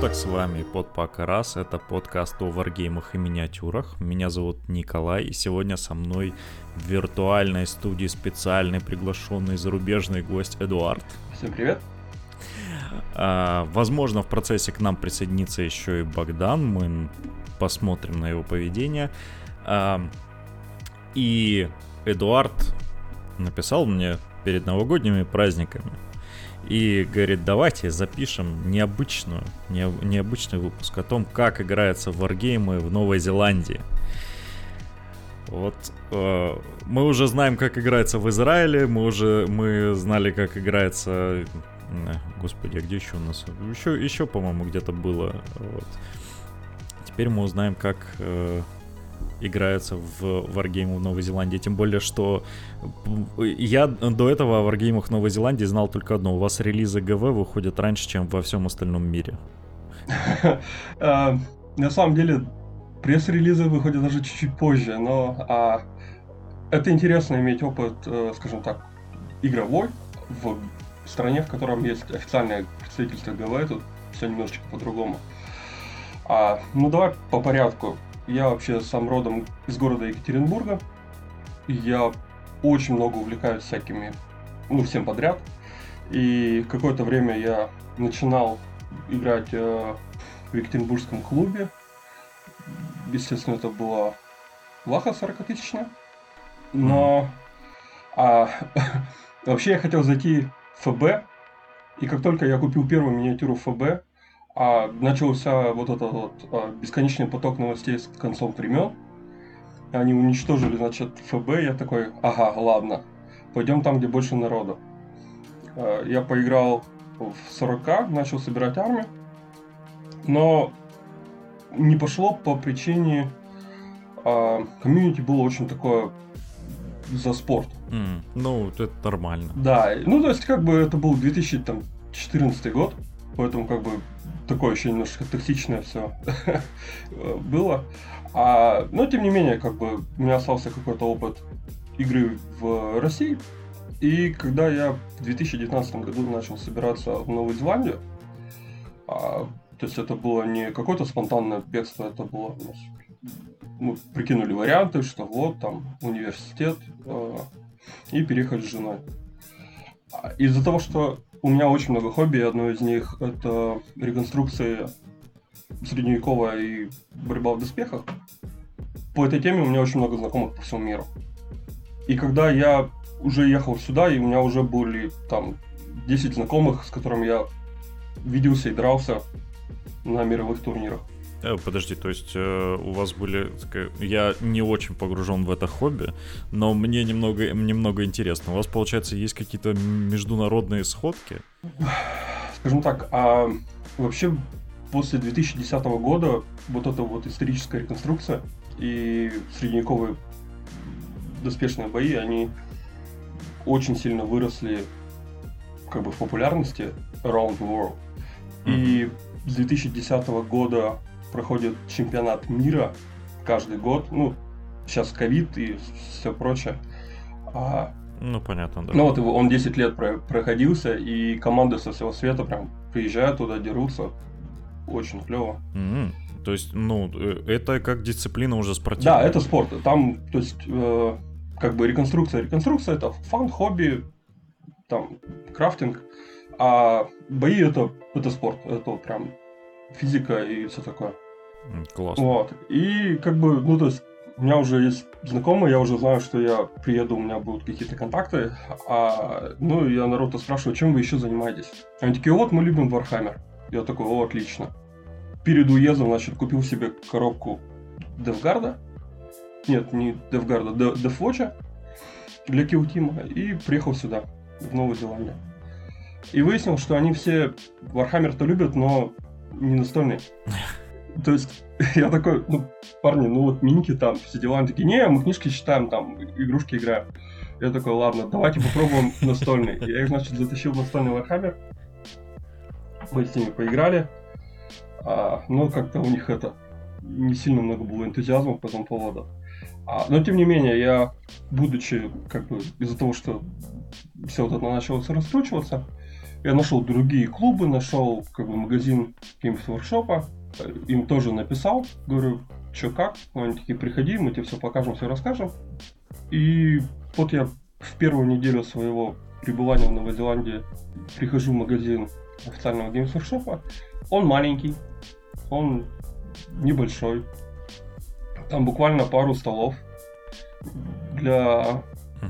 Суток, с вами Подпак Раз, это подкаст о варгеймах и миниатюрах. Меня зовут Николай, и сегодня со мной в виртуальной студии специальный приглашенный зарубежный гость Эдуард. Всем привет. А, возможно, в процессе к нам присоединится еще и Богдан, мы посмотрим на его поведение. А, и Эдуард написал мне перед новогодними праздниками и говорит, давайте запишем необычную, не, необычный выпуск о том, как играются варгеймы в Новой Зеландии. Вот э, мы уже знаем, как играется в Израиле, мы уже мы знали, как играется, э, господи, а где еще у нас? Еще, еще, по-моему, где-то было. Вот. Теперь мы узнаем, как э, играются в Wargame в Новой Зеландии. Тем более, что я до этого о Wargame Новой Зеландии знал только одно. У вас релизы ГВ выходят раньше, чем во всем остальном мире. А, на самом деле, пресс-релизы выходят даже чуть-чуть позже, но а, это интересно иметь опыт, э, скажем так, игровой в стране, в котором есть официальное представительство ГВ, тут все немножечко по-другому. А, ну давай по порядку. Я вообще сам родом из города Екатеринбурга. Я очень много увлекаюсь всякими, ну, всем подряд. И какое-то время я начинал играть э, в Екатеринбургском клубе. Естественно, это была Ваха 40 тысячная. Но а, вообще я хотел зайти в ФБ. И как только я купил первую миниатюру ФБ, а начался вот этот вот а, бесконечный поток новостей с концом времен. Они уничтожили, значит, ФБ. Я такой, ага, ладно, пойдем там, где больше народу. А, я поиграл в 40 начал собирать армию, но не пошло по причине а, комьюнити было очень такое за спорт. Mm, ну, это нормально. Да, ну то есть как бы это был 2014 год, поэтому как бы такое еще немножко токсичное все было. А, но тем не менее, как бы у меня остался какой-то опыт игры в России. И когда я в 2019 году начал собираться в Новую Зеландию, а, то есть это было не какое-то спонтанное бегство, это было мы прикинули варианты, что вот там университет э, и переехать с женой. А из-за того, что у меня очень много хобби, одно из них это реконструкция средневековая и борьба в доспехах. По этой теме у меня очень много знакомых по всему миру. И когда я уже ехал сюда, и у меня уже были там 10 знакомых, с которыми я виделся и дрался на мировых турнирах. Э, подожди, то есть э, у вас были... Я не очень погружен в это хобби, но мне немного, немного интересно. У вас, получается, есть какие-то международные сходки? Скажем так, а вообще после 2010 года вот эта вот историческая реконструкция и средневековые доспешные бои, они очень сильно выросли как бы в популярности around the world. Mm-hmm. И с 2010 года проходит чемпионат мира каждый год. Ну, сейчас ковид и все прочее. А, ну, понятно, да. Ну, вот он 10 лет про проходился, и команды со всего света прям приезжают туда, дерутся. Очень клево. Mm-hmm. То есть, ну, э, это как дисциплина уже спортивная. Да, это спорт. Там, то есть, э, как бы реконструкция. Реконструкция это фан, хобби, там, крафтинг. А бои это, это спорт. Это прям физика и все такое. Классно. Вот. И как бы, ну, то есть, у меня уже есть знакомые, я уже знаю, что я приеду, у меня будут какие-то контакты. А, ну, я народ спрашиваю, чем вы еще занимаетесь? Они такие, вот, мы любим Warhammer. Я такой, о, отлично. Перед уездом, значит, купил себе коробку Девгарда. Нет, не Девгарда, Деввотча для Килтима. И приехал сюда, в Новую Зеландию. И выяснил, что они все Warhammer-то любят, но не настольный. То есть я такой, ну, парни, ну вот миньки там, все дела. Они такие, не, мы книжки читаем, там, игрушки играем. Я такой, ладно, давайте попробуем настольный. Я их, значит, затащил в настольный Warhammer. Мы с ними поиграли. А, но как-то у них это не сильно много было энтузиазма по этому поводу. А, но тем не менее, я, будучи как бы из-за того, что все вот это начало раскручиваться, Я нашел другие клубы, нашел как бы магазин Games Workshop, им тоже написал, говорю, что как, они такие, приходи, мы тебе все покажем, все расскажем. И вот я в первую неделю своего пребывания в Новой Зеландии прихожу в магазин официального Games Workshop. Он маленький, он небольшой. Там буквально пару столов для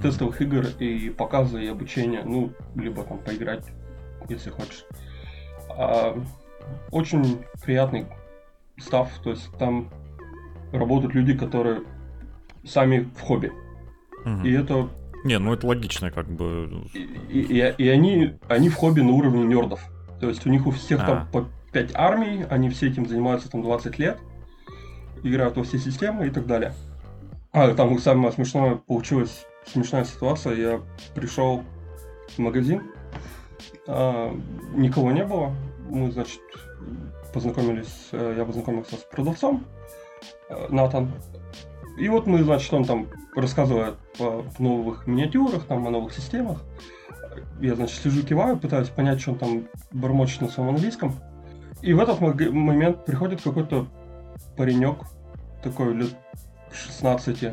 тестовых игр и показа и обучения. Ну, либо там поиграть, если хочешь. А, очень приятный став, то есть там работают люди, которые сами в хобби. Мгм. И это Не, ну это логично, как бы. и, и- и они, они в хобби на уровне нердов. То есть у них у всех А. там по 5 армий, они все этим занимаются там 20 лет, играют во все системы и так далее. А, там самое смешное получилась смешная ситуация. Я пришел в магазин, а, никого не было. Мы, значит, познакомились, э, я познакомился с продавцом, э, Натан. И вот мы, значит, он там рассказывает о новых миниатюрах, там, о новых системах. Я, значит, сижу, киваю, пытаюсь понять, что он там бормочет на своем английском. И в этот момент приходит какой-то паренек, такой лет 16,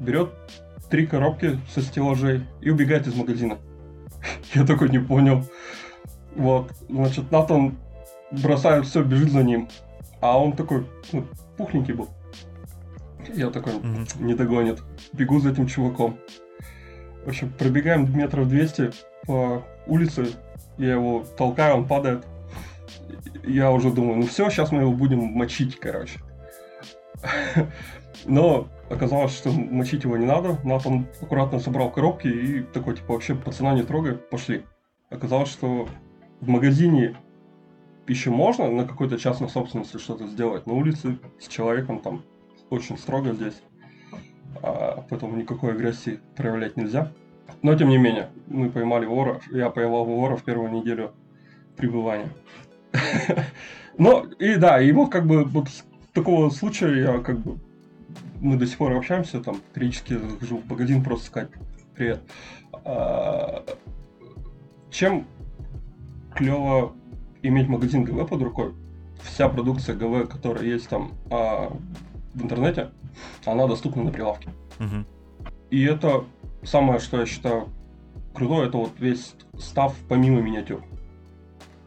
берет три коробки со стеллажей и убегает из магазина. Я такой не понял. Вот, значит, Натан бросает все, бежит за ним. А он такой, ну, пухленький был. Я такой, Мгм. не догонит. Бегу за этим чуваком. В общем, пробегаем метров 200 по улице. Я его толкаю, он падает. Я уже думаю, ну все, сейчас мы его будем мочить, короче. Но оказалось, что мочить его не надо. Натан аккуратно собрал коробки и такой, типа, вообще пацана не трогай, пошли. Оказалось, что в магазине еще можно на какой-то частной собственности что-то сделать. На улице с человеком там очень строго здесь. А, поэтому никакой агрессии проявлять нельзя. Но тем не менее, мы поймали вора. Я поймал вора в первую неделю пребывания. Ну, и да, вот как бы вот такого случая я как бы мы до сих пор общаемся, там периодически захожу в магазин просто сказать привет. А, Чем клево иметь магазин ГВ под рукой? Вся продукция ГВ, которая есть там а, в интернете, она доступна на прилавке. Мгм. И это самое, что я считаю крутое, это вот весь став помимо миниатюр.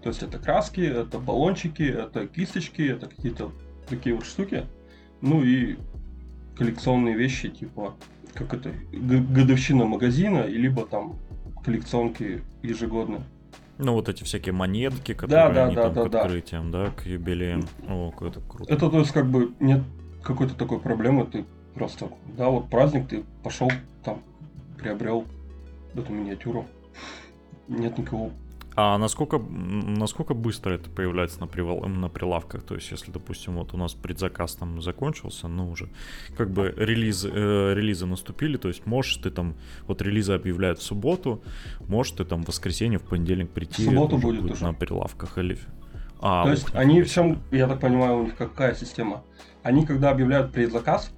То есть это краски, это баллончики, это кисточки, это какие-то такие вот штуки. Ну и коллекционные вещи, типа, как это, годовщина магазина, и либо там коллекционки ежегодные. Ну, вот эти всякие монетки, которые да, они да, там да, к да. открытиям, да, к юбилеям. О, как это круто. Это то есть как бы нет какой-то такой проблемы, ты просто, да, вот праздник, ты пошел там, приобрел эту миниатюру. Нет никакого А насколько, насколько быстро это появляется на, привал, на прилавках? То есть, если, допустим, вот у нас предзаказ там закончился, ну уже как бы релиз, э, релизы наступили, то есть можешь ты там, вот релизы объявляют в субботу, можешь ты там в воскресенье, в понедельник прийти, В субботу уже будет уже. на прилавках или... А, То ух, есть они в чем, я так понимаю, у них какая система? Они, когда объявляют предзаказ,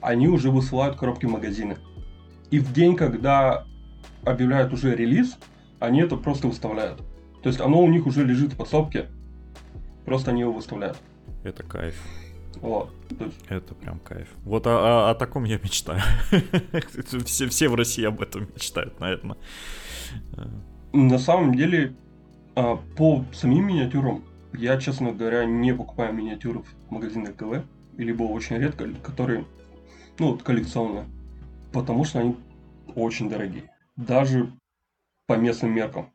они уже высылают коробки в магазины. И в день, когда объявляют уже релиз, они это просто выставляют. То есть оно у них уже лежит в подсобке, просто они его выставляют. Это кайф. Вот. Есть, Это прям кайф. Вот о, о- о таком я мечтаю. все, все в России об этом мечтают, наверное. на самом деле, а, по самим миниатюрам, я, честно говоря, не покупаю миниатюры в магазинах ГВ, либо очень редко, которые, ну, вот коллекционные, потому что они очень дорогие, даже по местным меркам.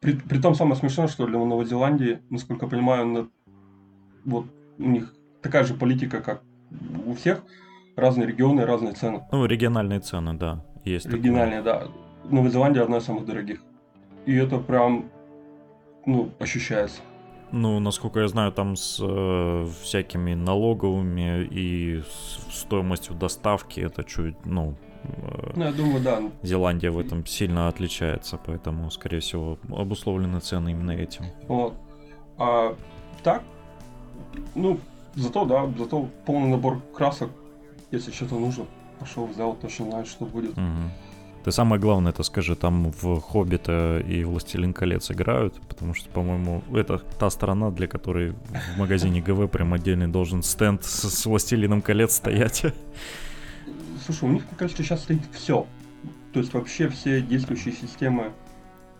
При, том самое смешное, что для Новой Зеландии, насколько я понимаю, на- вот у них такая же политика, как у всех, разные регионы, разные цены. Ну, региональные цены, да, есть. такое. Региональные, да. Новая Зеландия одна из самых дорогих. И это прям, ну, ощущается. Ну, насколько я знаю, там с э, всякими налоговыми и с стоимостью доставки это чуть, ну, Ну, я думаю, да. Зеландия в этом сильно отличается, поэтому, скорее всего, обусловлены цены именно этим. Вот. А так, ну, зато, да, зато полный набор красок, если что-то нужно. Пошел, взял, точно знаешь, что будет. Мгм. Ты самое главное это скажи, там в Хоббита и Властелин колец играют, потому что, по-моему, это та сторона, для которой в магазине ГВ прям отдельный должен стенд с, с Властелином колец стоять. Слушай, у них, мне кажется, сейчас стоит все. То есть вообще все действующие системы,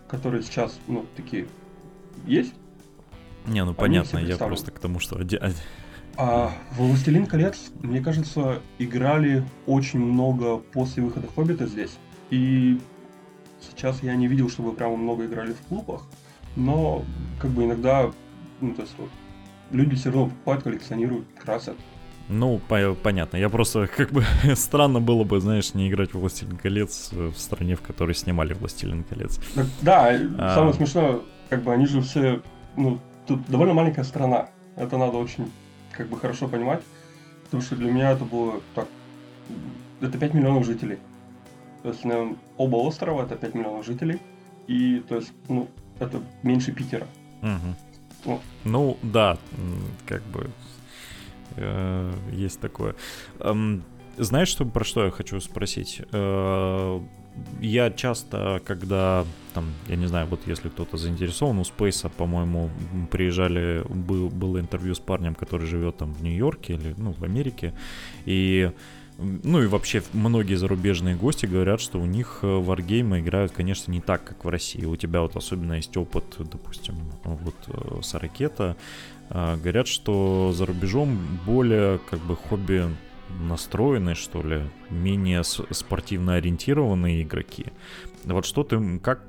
которые сейчас, ну, такие есть. Не, ну понятно, я просто к тому, что... А в «Властелин колец», мне кажется, играли очень много после выхода «Хоббита» здесь. И сейчас я не видел, чтобы прямо много играли в клубах, но как бы иногда, ну, то есть вот, люди все равно покупают, коллекционируют, красят. Ну, по- понятно. Я просто, как бы, странно было бы, знаешь, не играть в «Властелин колец» в стране, в которой снимали «Властелин колец». Так, да, а... самое смешное, как бы, они же все, ну, тут довольно маленькая страна. Это надо очень, как бы, хорошо понимать. Потому что для меня это было так... Это 5 миллионов жителей. То есть, наверное, оба острова это 5 миллионов жителей. И, то есть, ну, это меньше Питера. Угу. Ну. ну, да, как бы э, есть такое. Эм, знаешь, что, про что я хочу спросить? Э, я часто, когда, там, я не знаю, вот если кто-то заинтересован, у Спейса, по-моему, приезжали, был, было интервью с парнем, который живет там в Нью-Йорке или, ну, в Америке, и ну и вообще многие зарубежные гости говорят, что у них варгеймы играют, конечно, не так, как в России. У тебя вот особенно есть опыт, допустим, вот э, с ракета. А, говорят, что за рубежом более как бы хобби настроенные, что ли, менее спортивно ориентированные игроки. Вот что ты, как,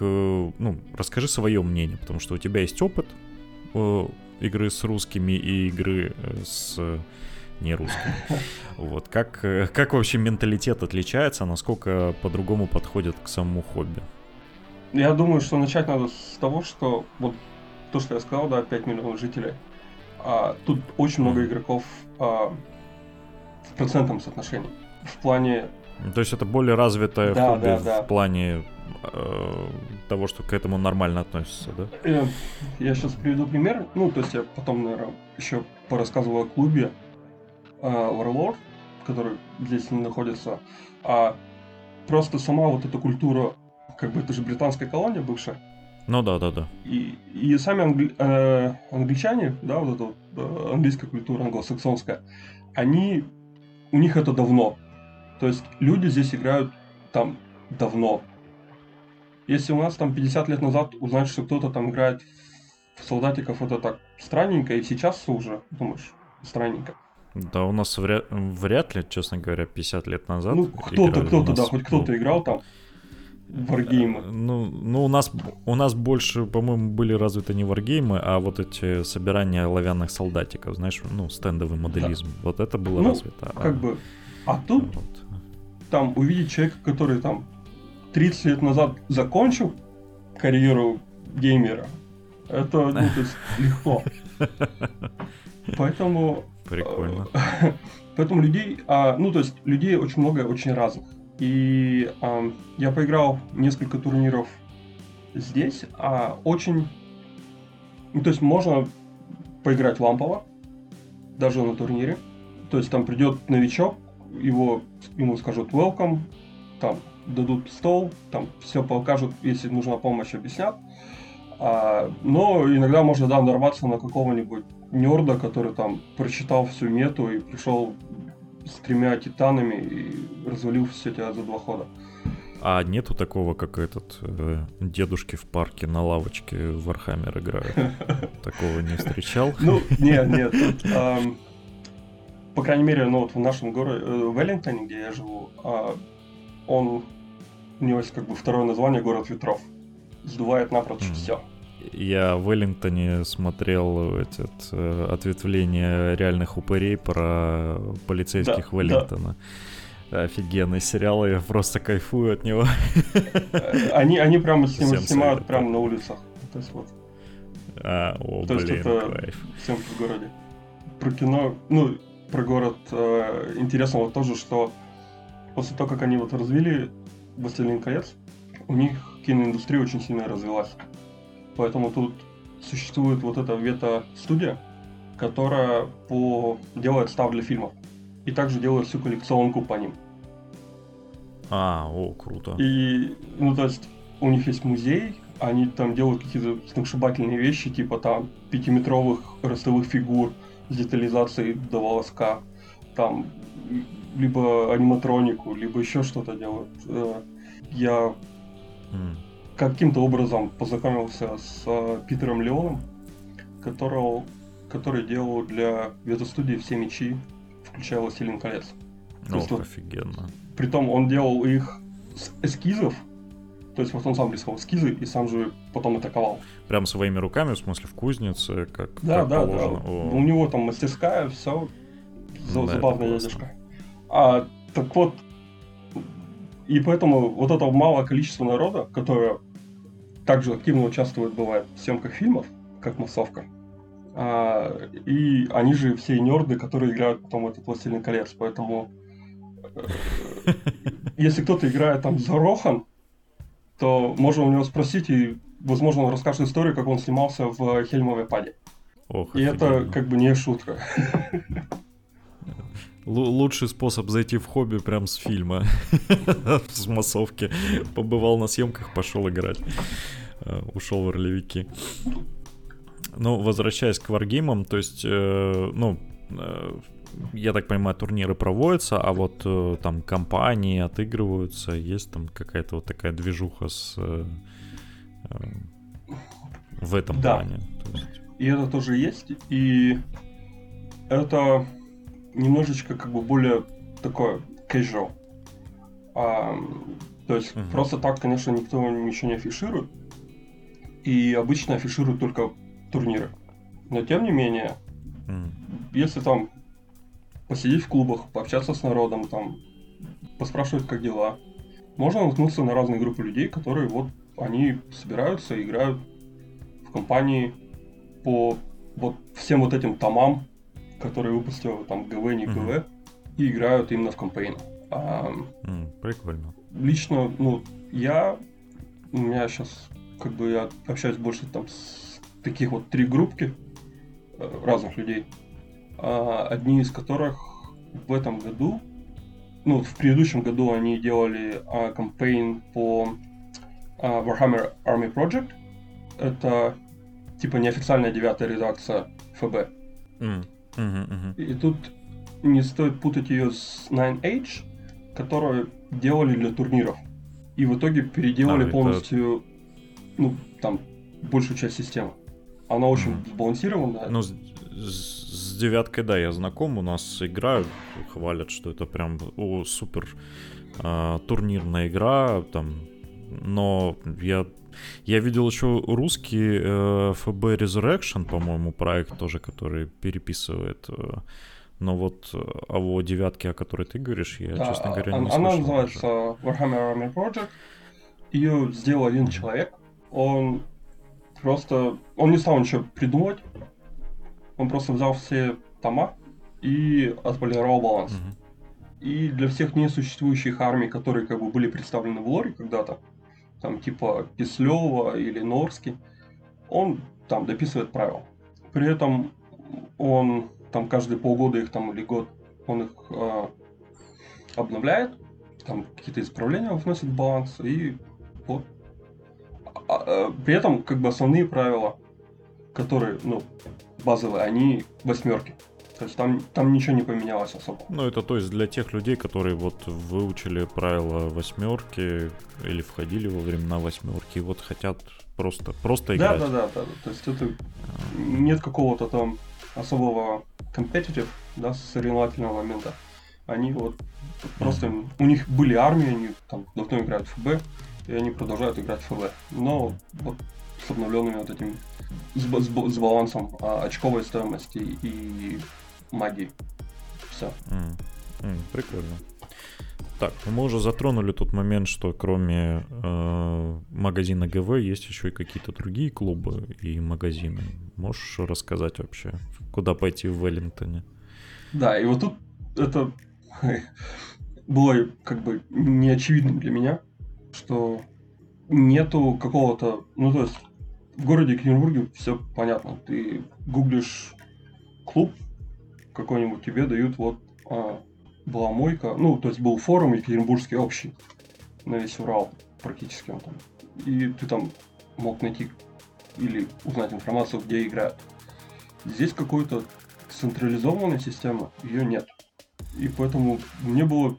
ну, расскажи свое мнение, потому что у тебя есть опыт э, игры с русскими и игры э, с не русским. Вот. Как, э, как вообще менталитет отличается, насколько по-другому подходит к самому хобби? Я думаю, что начать надо с того, что вот то, что я сказал, да, 5 миллионов жителей. А, тут очень много игроков а, в процентном соотношении. В плане... То есть это более развитое да, хобби да, да. в плане э, того, что к этому нормально относится, да? Я, э, я сейчас приведу пример. Ну, то есть я потом, наверное, еще порассказываю о клубе, э, Warlord, который здесь не находится, а просто сама вот эта культура, как бы это же британская колония бывшая. Ну да, да, да. И, и сами англи, э, англичане, да, вот эта вот, э, английская культура англосаксонская, они, у них это давно. То есть люди здесь играют там давно. Если у нас там 50 лет назад узнать, что кто-то там играет в солдатиков, это так странненько, и сейчас уже, думаешь, странненько. Да, у нас вряд, вряд ли, честно говоря, 50 лет назад. Ну, кто-то, кто-то, да, хоть кто-то играл там. Варгеймы. Ну, ну у нас у нас больше, по-моему, были развиты не варгеймы, а вот эти собирания оловянных солдатиков, знаешь, ну, стендовый моделизм. Да. Вот это было ну, развито. Как а, бы. А тут вот. там увидеть человека, который там 30 лет назад закончил карьеру геймера, это ну, то есть, легко. Поэтому Прикольно. Поэтому людей, а, ну то есть людей очень много, очень разных. И а, я поиграл несколько турниров здесь, а очень, ну то есть можно поиграть лампово, даже на турнире. То есть там придет новичок, его ему скажут welcome, там дадут стол, там все покажут, если нужна помощь, объяснят. А, но иногда можно, да, нарваться на какого-нибудь нерда, который там прочитал всю мету и пришел с тремя титанами и развалил все тебя за два хода. А нету такого, как этот э, дедушки в парке на лавочке в Warhammer играют? Такого не встречал? Ну, нет, нет. По крайней мере, ну вот в нашем городе, э, в Веллингтоне, где я живу, а, он, у него есть как бы второе название город ветров. Сдувает напрочь все. Я в Веллингтоне смотрел этот, э, ответвление реальных упырей про полицейских да, Веллингтона. Да. Офигенный сериал, я просто кайфую от него. Они, они прямо с ним снимают прямо на улицах. То есть вот. А, о, То блин, есть это кайф. всем в городе. Про кино, ну, про город э, интересно вот тоже, что после того, как они вот развили «Властелин колец», у них киноиндустрия очень сильно развилась. Поэтому тут существует вот эта вета-студия, которая по... делает став для фильмов. И также делает всю коллекционку по ним. А, о, круто. И, ну, то есть, у них есть музей, они там делают какие-то сногсшибательные вещи, типа там пятиметровых ростовых фигур с детализацией до волоска, там либо аниматронику, либо еще что-то делают. Э, я mm. Каким-то образом познакомился с э, Питером Леоном, которого, который делал для ветостудии все мечи, включая «Властелин колец». Ох, вот, офигенно. Притом он делал их с эскизов, то есть вот он сам рисовал эскизы и сам же потом атаковал. Прям своими руками, в смысле в кузнице, как, да, как да, положено? Да. О. У него там мастерская, все да, забавная дядюшка. А, так вот, и поэтому вот это малое количество народа, которое также активно участвует, бывает, в съемках фильмов, как массовка, а, и они же все нерды, которые играют потом в этот «Властелин колец», поэтому э, если кто-то играет там за Рохан, то можно у него спросить, и, возможно, он расскажет историю, как он снимался в Хельмовой паде. Ох, и это как бы не шутка. Л- лучший способ зайти в хобби прям с фильма, с массовки. Побывал на съемках, пошел играть. Э, ушел в ролевики. Ну, возвращаясь к варгеймам, то есть, э, ну, э, я так понимаю, турниры проводятся, а вот э, там компании отыгрываются, есть там какая-то вот такая движуха с э, э, в этом да. плане. То есть... И это тоже есть, и это немножечко как бы более такое casual. А, то есть uh-huh. просто так, конечно, никто ничего не афиширует. И обычно афишируют только турниры. Но тем не менее, mm. если там посидеть в клубах, пообщаться с народом, там, поспрашивать, как дела. Можно наткнуться на разные группы людей, которые вот они собираются, играют в компании по вот всем вот этим томам, которые выпустил там ГВ, не ГВ, mm-hmm. и играют именно в кампейн. А, mm, прикольно. Лично, ну, я, у меня сейчас, как бы, я общаюсь больше там с таких вот три группки э, разных людей. А, одни из которых в этом году, ну, в предыдущем году они делали а, кампейн по а, Warhammer Army Project. Это типа неофициальная девятая редакция ФБ. Mm. Mm-hmm, mm-hmm. И тут не стоит путать ее с Nine Age, которую делали для турниров. И в итоге переделали а, полностью. Ну, там, большую часть системы. Она очень mm-hmm. сбалансированная. Ну, с девяткой, да, я знаком, у нас играют, хвалят, что это прям о, супер э, турнирная игра, там, но я я видел еще русский э, FB Resurrection, по-моему, проект тоже, который переписывает. Э, но вот о его девятке, о которой ты говоришь, я, да, честно говоря, не она, слышал. Она называется Warhammer Army Project. Ее сделал один человек. Он просто... Он не стал ничего придумывать. Он просто взял все тома и отполировал баланс. Mm-hmm. И для всех несуществующих армий, которые как бы были представлены в лоре когда-то, там типа Кислева или Норский, он там дописывает правила. При этом он там каждые полгода их там или год он их э, обновляет, там какие-то исправления вносит в баланс и вот. А, а, при этом как бы основные правила, которые, ну, базовые, они восьмерки. То есть там, там ничего не поменялось особо. Ну, это то есть для тех людей, которые вот выучили правила восьмерки или входили во времена восьмерки и вот хотят просто, просто играть. Да, да, да, да. То есть это нет какого-то там особого competitive, да, соревновательного момента. Они вот просто у них были армии, они там давно играют в ФБ, и они продолжают играть в ФБ. Но вот с обновленными вот этими с, с, с балансом а, очковой стоимости и магии. Все. Mm. Mm, прикольно. Так, ну мы уже затронули тот момент, что кроме э, магазина ГВ есть еще и какие-то другие клубы и магазины. Можешь рассказать вообще, куда пойти в Веллингтоне? Да, и вот тут это было как бы неочевидным для меня, что нету какого-то, ну то есть в городе Екатеринбурге все понятно. Ты гуглишь клуб какой-нибудь, тебе дают вот а, была мойка, ну, то есть был форум Екатеринбургский общий, на весь Урал практически он там. И ты там мог найти или узнать информацию, где играют. Здесь какой-то централизованной системы ее нет. И поэтому мне было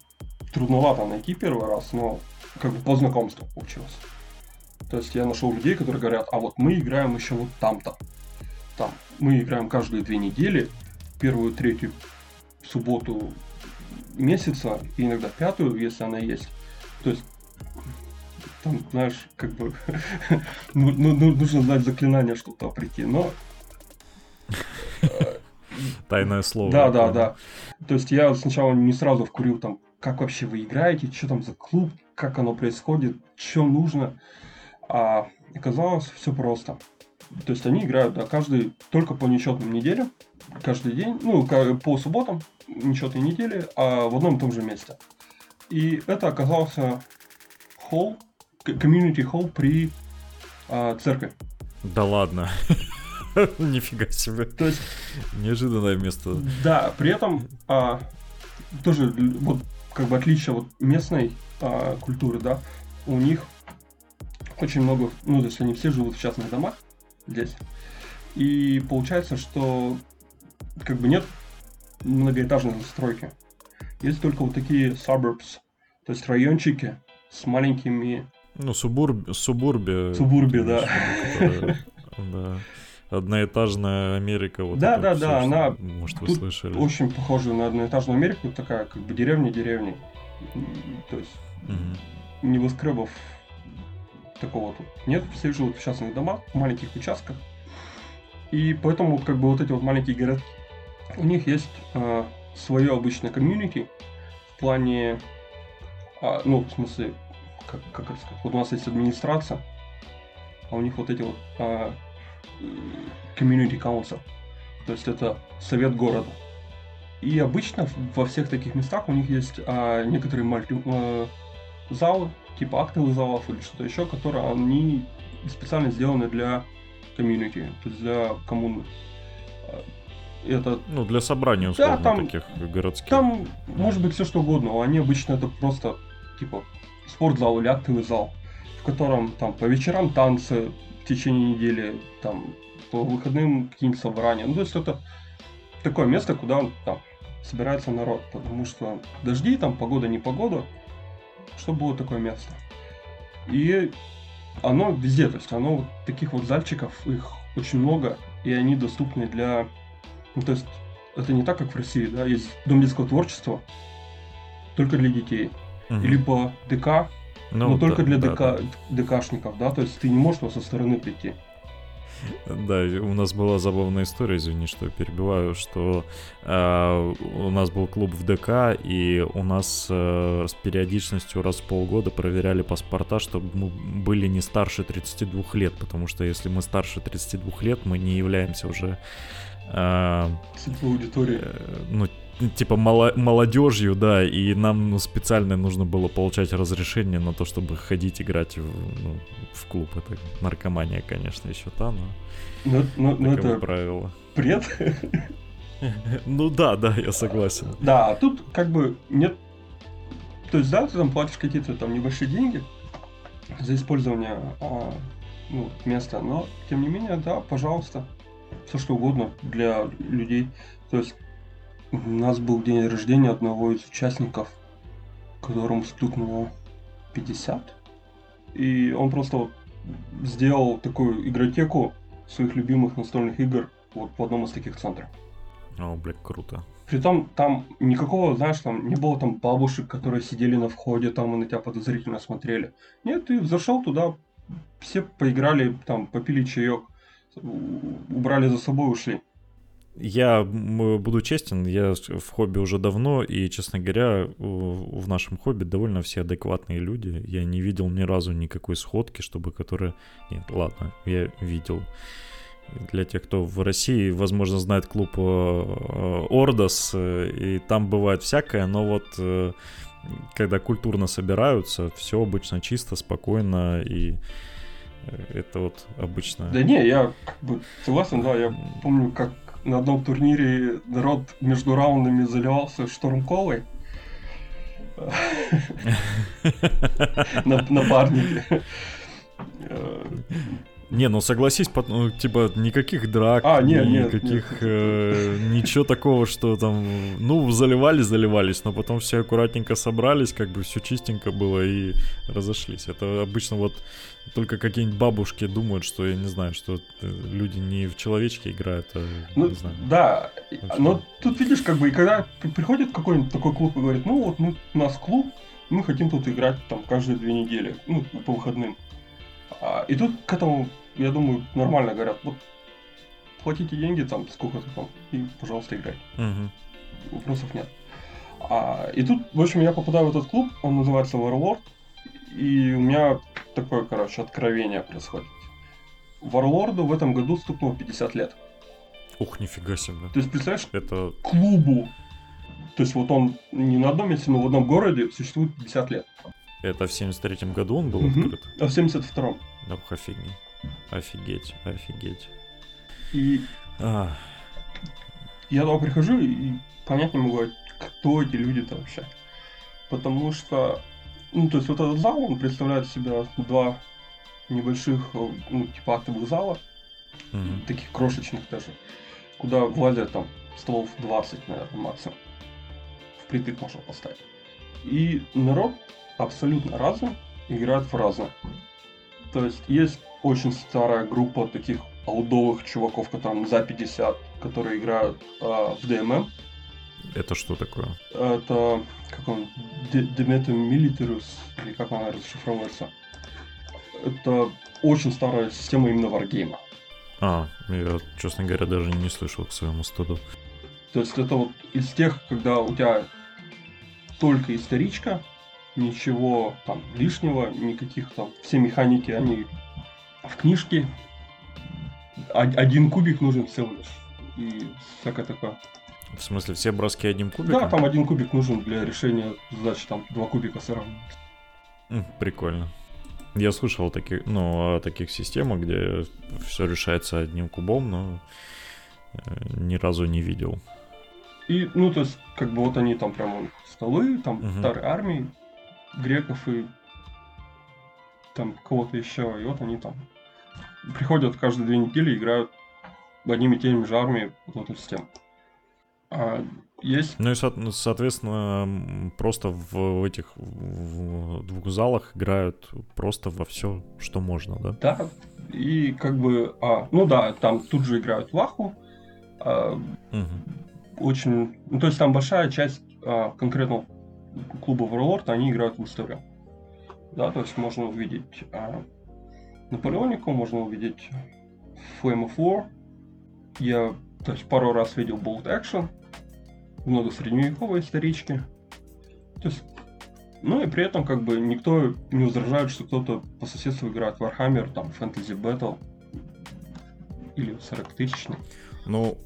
трудновато найти первый раз, но как бы по знакомству получилось. То есть я нашел людей, которые говорят, а вот мы играем еще вот там-то. Там. Мы играем каждые две недели, первую, третью субботу месяца, и иногда пятую, если она есть. То есть там, знаешь, как бы ну, ну, ну, нужно знать заклинание, чтобы туда прийти, но... Тайное слово. Да, да, да. То есть я сначала не сразу вкурил там, как вообще вы играете, что там за клуб, как оно происходит, что нужно. А оказалось все просто. То есть они играют, да, каждый только по нечетным неделям, каждый день, ну, по субботам, нечетные недели, а в одном и том же месте. И это оказался холл, комьюнити холл при а, церкви. Да ладно. Нифига себе. То есть... Неожиданное место. Да, при этом а, тоже вот как бы отличие вот местной а, культуры, да, у них очень много, ну, то есть они все живут в частных домах здесь. И получается, что как бы нет многоэтажной застройки. Есть только вот такие suburbs, то есть райончики с маленькими... Ну, субурб... субурби. Субурби, да. да. Одноэтажная Америка. Вот да, да, все, да, она может, вы слышали. очень похожа на одноэтажную Америку, такая как бы деревня деревни. То есть угу. небоскребов такого тут нет. Все живут в частных домах, в маленьких участках. И поэтому как бы вот эти вот маленькие городки, у них есть э, свое обычное комьюнити в плане, э, ну, в смысле, как, как это сказать, вот у нас есть администрация, а у них вот эти вот э, community council, то есть это совет города. И обычно во всех таких местах у них есть а, некоторые мальти, а, залы, типа актовых залов или что-то еще, которые они специально сделаны для комьюнити, то есть для коммуны. А, это... Ну, для собрания, условно, да, там, таких городских. Там может быть все что угодно, они обычно это просто, типа, спортзал или актовый зал, в котором там по вечерам танцы в течение недели, там, по выходным какие-нибудь собрания. Ну, то есть это такое место, куда там собирается народ, потому что дожди, там погода, не погода, что было такое место. И оно везде, то есть оно таких вот зальчиков, их очень много, и они доступны для... Ну, то есть это не так, как в России, да, есть Дом детского творчества, только для детей. Угу. Либо ДК, ну, но да, только для да, ДК, да. ДКшников, да, то есть ты не можешь со стороны прийти. Да, у нас была забавная история, извини, что перебиваю, что э, у нас был клуб в ДК, и у нас э, с периодичностью раз в полгода проверяли паспорта, чтобы мы были не старше 32 лет, потому что если мы старше 32 лет, мы не являемся уже... Э, аудитории. Э, ну, типа молодежью, да, и нам ну, специально нужно было получать разрешение на то, чтобы ходить играть в, ну, в клуб. Это наркомания, конечно, еще та, но, но, но, но это правило. Бред? Ну да, да, я согласен. Да, а тут как бы нет... То есть, да, ты там платишь какие-то там небольшие деньги за использование а, ну, места, но тем не менее, да, пожалуйста, все что угодно для людей. То есть у нас был день рождения одного из участников, которому стукнуло 50. И он просто сделал такую игротеку своих любимых настольных игр вот в одном из таких центров. О, блядь, круто. Притом там никакого, знаешь, там не было там бабушек, которые сидели на входе там и на тебя подозрительно смотрели. Нет, ты зашел туда, все поиграли, там, попили чаек, убрали за собой, ушли. Я буду честен, я в хобби уже давно, и, честно говоря, в нашем хобби довольно все адекватные люди. Я не видел ни разу никакой сходки, чтобы которая... Нет, ладно, я видел. Для тех, кто в России, возможно, знает клуб э, Ордос, э, и там бывает всякое, но вот э, когда культурно собираются, все обычно чисто, спокойно и это вот обычно... Да не, я как бы согласен, да, я помню, как на одном турнире народ между раундами заливался штурм колой. Напарники. Не, ну согласись, ну, типа никаких драк, а, нет, никаких нет. Э, ничего такого, что там, ну заливались, заливались, но потом все аккуратненько собрались, как бы все чистенько было и разошлись. Это обычно вот только какие-нибудь бабушки думают, что я не знаю, что э, люди не в человечке играют, а ну, не знаю. Да, но тут видишь, как бы, и когда приходит какой-нибудь такой клуб и говорит, ну вот мы, у нас клуб, мы хотим тут играть там каждые две недели, ну по выходным. А, и тут к этому я думаю, нормально говорят, вот платите деньги там сколько-то там, и, пожалуйста, играй. Угу. Вопросов нет. А, и тут, в общем, я попадаю в этот клуб, он называется Warlord, и у меня такое, короче, откровение происходит. Варлорду в этом году стукнуло 50 лет. Ух, нифига себе. То есть, представляешь, это клубу, то есть вот он не на одном месте, но в одном городе существует 50 лет. Это в 73-м году он был угу. открыт? А в 72-м. Да, офигеть. Офигеть, офигеть. И а. я туда прихожу и понять не могу, кто эти люди-то вообще. Потому что, ну, то есть вот этот зал, он представляет себя два небольших, ну, типа актовых зала, mm таких крошечных даже, куда влазят там столов 20, наверное, максимум. Впритык можно поставить. И народ абсолютно разный, играет в разное. То есть есть очень старая группа таких алдовых чуваков, которым за 50, которые играют э, в DMM. Это что такое? Это как он, Demeter Militarus, или как она расшифровывается. Это очень старая система именно варгейма. А, я, честно говоря, даже не слышал к своему студу. То есть это вот из тех, когда у тебя только историчка, ничего там лишнего, никаких там, все механики, они в книжке. Один кубик нужен всего лишь. И всякое такое. В смысле, все броски одним кубиком? Да, там один кубик нужен для решения задачи, там два кубика сравнивать. Прикольно. Я слышал таких, ну, о таких системах, где все решается одним кубом, но э, ни разу не видел. И, ну, то есть, как бы вот они там прямо столы, там угу. старые армии, греков и там кого-то еще, и вот они там приходят каждые две недели и играют одними и теми же армиями вот эту систему. А есть... Ну и, со- соответственно, просто в этих в двух залах играют просто во все, что можно, да? Да, и как бы... А, ну да, там тут же играют Ваху. А, угу. Очень... Ну, то есть там большая часть а, конкретно клуба Warlord, они играют в историю. Да, то есть можно увидеть а, Наполеонику, можно увидеть Flame of War. Я то есть, пару раз видел Bolt Action, много средневековой исторички. То есть, ну и при этом как бы никто не возражает, что кто-то по соседству играет Warhammer, там, Fantasy Battle или 40 тысячный. Ну,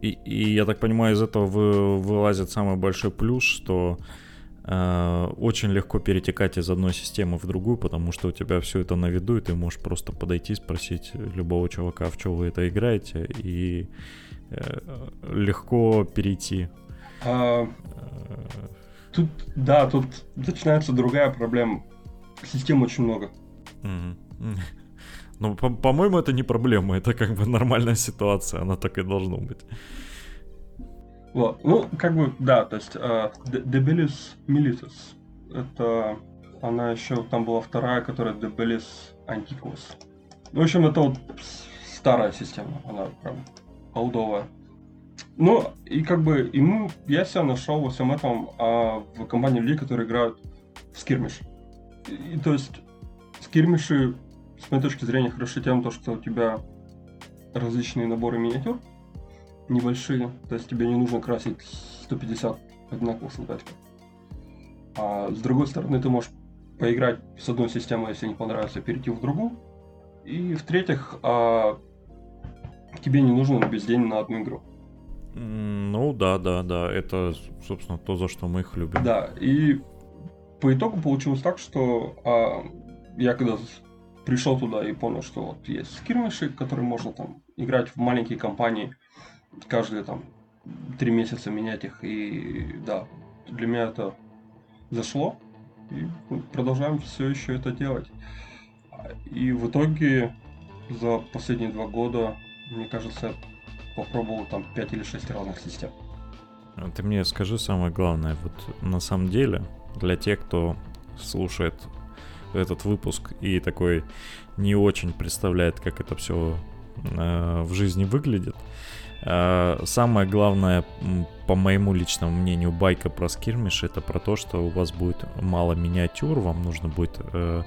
и, и я так понимаю, из этого вы, вылазит самый большой плюс, что очень легко перетекать из одной системы в другую, потому что у тебя все это на виду, и ты можешь просто подойти, спросить любого чувака, в что вы это играете, и э, легко перейти. А, тут, да, тут начинается другая проблема. Систем очень много. Ну, по-моему, это не проблема, это как бы нормальная ситуация, она так и должно быть. Вот. Ну, как бы, да, то есть uh, Debelis Militus. Это она еще, там была вторая, которая Debelis Antiquus. В общем, это вот старая система, она прям олдовая. Ну, и как бы, и мы, я себя нашел во всем этом а, в компании людей, которые играют в скирмиш. И, и то есть, скирмиши, с моей точки зрения, хороши тем, то, что у тебя различные наборы миниатюр, небольшие, то есть тебе не нужно красить 150 одинаковых солдатиков. А с другой стороны, ты можешь поиграть с одной системой, если не понравится, перейти в другую. И в-третьих, а, тебе не нужно весь день на одну игру. Ну да, да, да, это, собственно, то, за что мы их любим. Да, и по итогу получилось так, что а, я когда пришел туда и понял, что вот есть скирмиши, которые можно там играть в маленькие компании, каждые там три месяца менять их. И да, для меня это зашло, и продолжаем все еще это делать. И в итоге за последние два года, мне кажется, попробовал там 5 или 6 разных систем. А ты мне скажи самое главное, вот на самом деле, для тех, кто слушает этот выпуск и такой не очень представляет, как это все э, в жизни выглядит, э, самое главное, по моему личному мнению, байка про скирмиш, это про то, что у вас будет мало миниатюр, вам нужно будет э,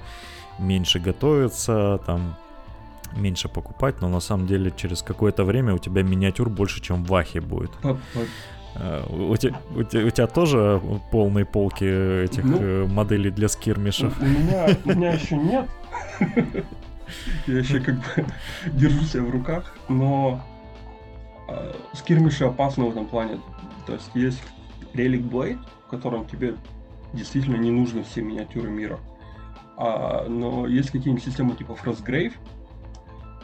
меньше готовиться, там меньше покупать, но на самом деле через какое-то время у тебя миниатюр больше, чем в Ахе будет. Э, у тебя, у, тебя, у тебя тоже полные полки этих ну, э, моделей для скирмишев? У меня, у меня еще нет. Я еще как бы держу себя в руках, но скирмиши опасны в этом плане. То есть есть Relic Blade, в котором тебе действительно не нужны все миниатюры мира. А, но есть какие-нибудь системы типа Frostgrave,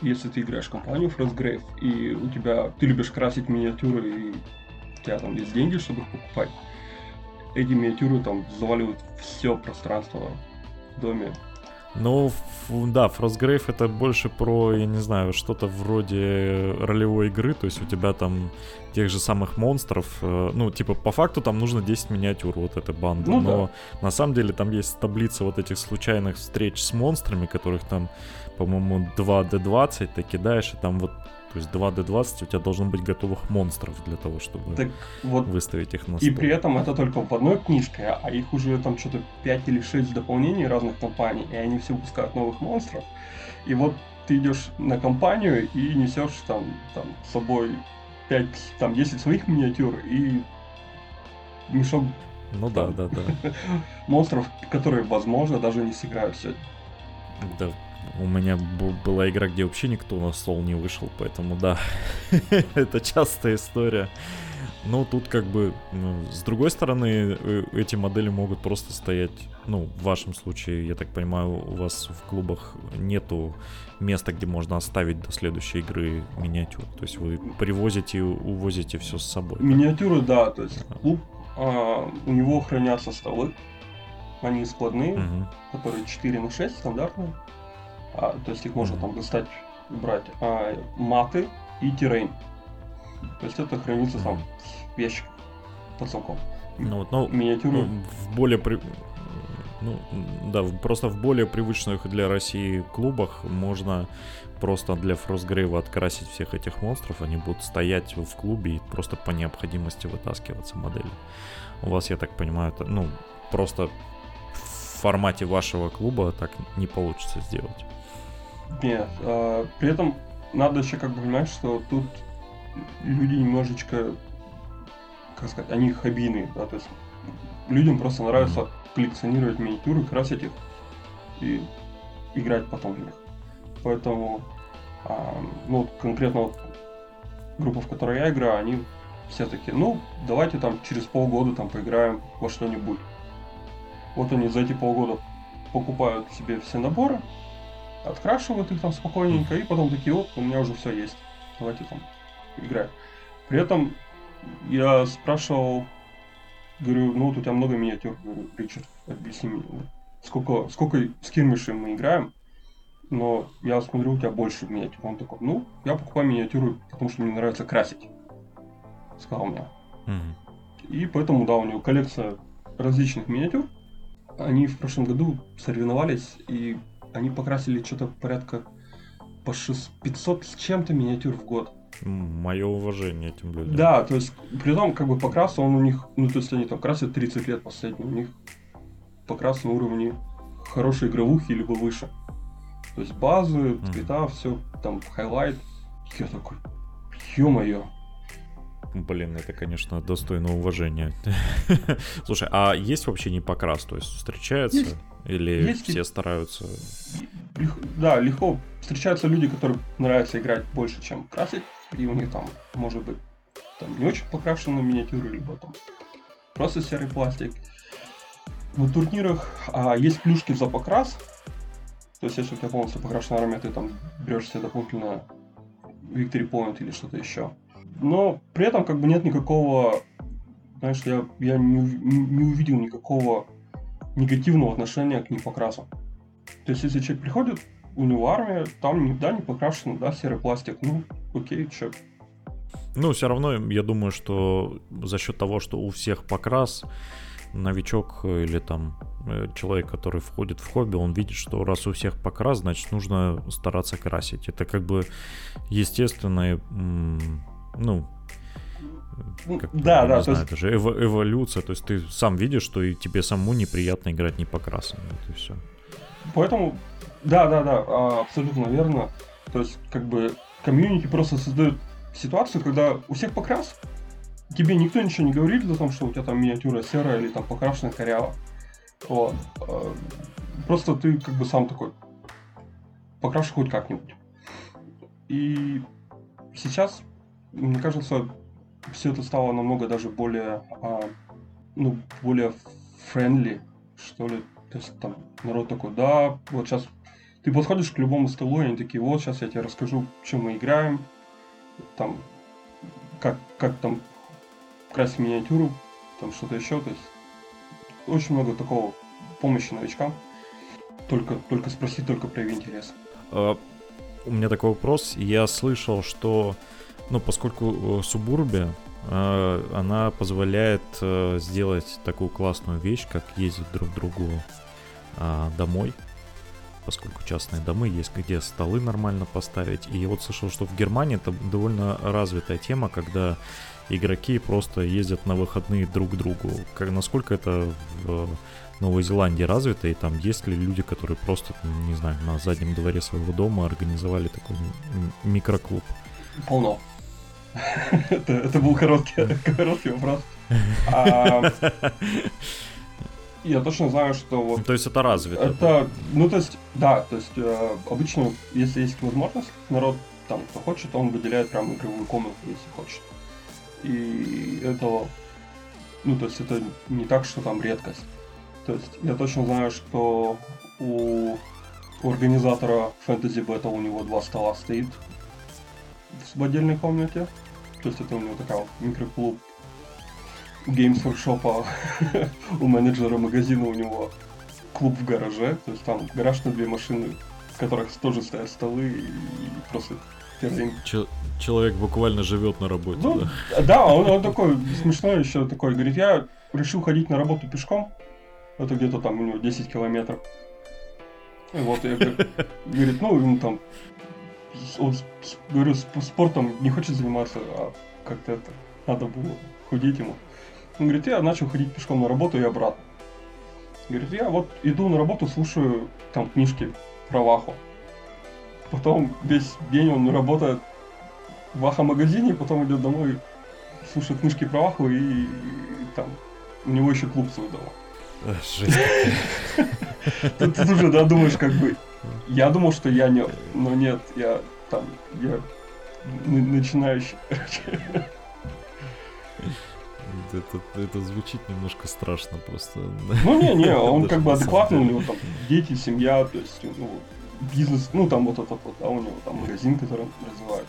если ты играешь в компанию Frostgrave, и у тебя ты любишь красить миниатюры, и у тебя там есть деньги, чтобы их покупать, эти миниатюры там заваливают все пространство в доме. Ну, да, Frostgrave это больше про, я не знаю, что-то вроде ролевой игры, то есть у тебя там тех же самых монстров, э, ну, типа, по факту там нужно 10 миниатюр, вот этой банды, ну, но да. на самом деле там есть таблица вот этих случайных встреч с монстрами, которых там по-моему, 2D20 ты кидаешь, и там вот, то есть 2D20 у тебя должно быть готовых монстров для того, чтобы так вот выставить их на стол. И при этом это только в одной книжке, а их уже там что-то 5 или 6 дополнений разных компаний, и они все выпускают новых монстров. И вот ты идешь на компанию и несешь там, там с собой 5, там 10 своих миниатюр и мешок ну да, да, да. Монстров, которые, возможно, даже не сыграют сегодня. Да, у меня была игра, где вообще никто на стол не вышел, поэтому да, это частая история. Но тут как бы, ну, с другой стороны, э, эти модели могут просто стоять, ну, в вашем случае, я так понимаю, у вас в клубах нету места, где можно оставить до следующей игры миниатюр. То есть вы привозите и увозите все с собой. Миниатюры, да, то есть клуб, а, у него хранятся столы, они складные, угу. которые 4 на 6 стандартные а, то есть их можно там достать, брать, а, маты и террейн. То есть это хранится там в ящик под замком. Ну, вот, ну, Миниатюры. Ну, в более при... Ну, да, просто в более привычных для России клубах можно просто для Фростгрейва открасить всех этих монстров, они будут стоять в клубе и просто по необходимости вытаскиваться модели. У вас, я так понимаю, это, ну, просто в формате вашего клуба так не получится сделать. Нет. А, при этом надо еще как бы понимать, что тут люди немножечко, как сказать, они хоббийные, да, то есть людям просто нравится коллекционировать миниатюры, красить их и играть потом в них. Поэтому, а, ну, конкретно вот группа, в которой я играю, они все такие, ну, давайте там через полгода там поиграем во что-нибудь. Вот они за эти полгода покупают себе все наборы, открашивают их там спокойненько, и потом такие, вот, у меня уже все есть. Давайте там играть. При этом я спрашивал, говорю, ну вот у тебя много миниатюр, говорю, Ричард, объясни мне, сколько, сколько скирмишей мы играем, но я смотрю, у тебя больше миниатюр. Он такой, ну, я покупаю миниатюры, потому что мне нравится красить, сказал мне. Mm-hmm. И поэтому, да, у него коллекция различных миниатюр. Они в прошлом году соревновались, и они покрасили что-то порядка по 500 с чем-то миниатюр в год. Мое уважение этим людям. Да, то есть, при том, как бы покрас, он у них, ну, то есть, они там красят 30 лет последний, у них покрас на уровне хорошей игровухи, либо выше. То есть, базы, цвета, mm. все, там, highlight. Я такой, ё-моё. Блин, это, конечно, достойно уважения. Слушай, а есть вообще не покрас? То есть встречается? Есть. Или есть все стараются? Да, легко встречаются люди, которым нравится играть больше, чем красить, и у них там, может быть, там не очень покрашенные миниатюры, либо там просто серый пластик. В турнирах а, есть плюшки за покрас, то есть если у тебя полностью покрашена армия, ты там берешь себе дополнительно Victory Point или что-то еще. Но при этом как бы нет никакого, знаешь, я, я не, не увидел никакого негативного отношения к непокрасам. То есть, если человек приходит, у него армия, там, да, не покрашено, да, серый пластик, ну, окей, чё. Ну, все равно, я думаю, что за счет того, что у всех покрас, новичок или там э, человек, который входит в хобби, он видит, что раз у всех покрас, значит, нужно стараться красить. Это как бы естественное, ну, как, да, да, знаю, есть... это же эво- эволюция, то есть ты сам видишь, что и тебе самому неприятно играть не покрасом, это все. Поэтому, да, да, да, а, абсолютно верно. То есть, как бы, комьюнити просто создает ситуацию, когда у всех покрас, тебе никто ничего не говорит о том, что у тебя там миниатюра серая или там покрашена коряво. Вот. А, просто ты как бы сам такой, покрашу хоть как-нибудь. И сейчас, мне кажется, все это стало намного даже более, а, ну, более friendly, что ли. То есть там народ такой, да, вот сейчас ты подходишь к любому столу, и они такие, вот сейчас я тебе расскажу, чем мы играем, там, как, как там красить миниатюру, там что-то еще, то есть очень много такого помощи новичкам. Только, только спроси, только прояви интерес. Uh, у меня такой вопрос. Я слышал, что ну, поскольку э, Субурбия, э, она позволяет э, сделать такую классную вещь, как ездить друг к другу домой, поскольку частные домы есть, где столы нормально поставить. И вот слышал, что в Германии это довольно развитая тема, когда игроки просто ездят на выходные друг к другу. Как, насколько это в Новой Зеландии развито, и там есть ли люди, которые просто, не знаю, на заднем дворе своего дома организовали такой микроклуб? Полно это, это был короткий, короткий вопрос. А, я точно знаю, что вот... То есть это развито? Это, ну то есть, да, то есть э, обычно, если есть возможность, народ там, кто хочет, он выделяет прям игровую комнату, если хочет. И это, ну то есть это не так, что там редкость. То есть я точно знаю, что у, у организатора Fantasy Battle у него два стола стоит в отдельной комнате. То есть это у него такая вот микроклуб Games Workshop, у менеджера магазина у него клуб в гараже, то есть там гараж на две машины, в которых тоже стоят столы и просто Ч- человек буквально живет на работе, ну, да? Да, он, он такой смешной еще такой, говорит, я решил ходить на работу пешком, это где-то там у него 10 километров. И вот, я говорит, ну, ему там он, говорю, спортом не хочет заниматься, а как-то это надо было худеть ему. Он говорит, я начал ходить пешком на работу и обратно. Говорит, я вот иду на работу, слушаю там книжки про Ваху. Потом весь день он работает в Ваха-магазине, потом идет домой, слушает книжки про Ваху и, и, и там у него еще клуб свой дома. Жесть. Тут уже, да, думаешь, как бы, я думал, что я не, но нет, я там, я начинающий, Это, это звучит немножко страшно просто. Ну не, не, он как бы адекватный, у него там дети, семья, то есть ну, бизнес, ну там вот этот вот, да, у него там магазин, который он развивает.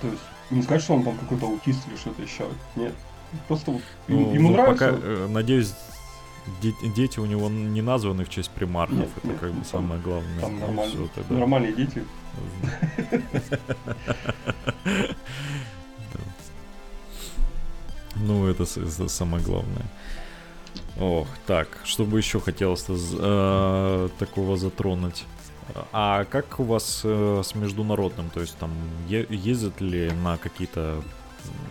То есть не сказать, что он там какой-то аутист или что-то еще. Нет. Просто вот, ну, ему ну, нравится. Пока, э, дети у него не названы в честь примархов, нет, это нет, как бы там, самое главное. Там ну, нормальные, все, тогда... нормальные дети. Ну, это, это самое главное. Ох, так, что бы еще хотелось э, такого затронуть? А как у вас э, с международным? То есть там е- ездят ли на какие-то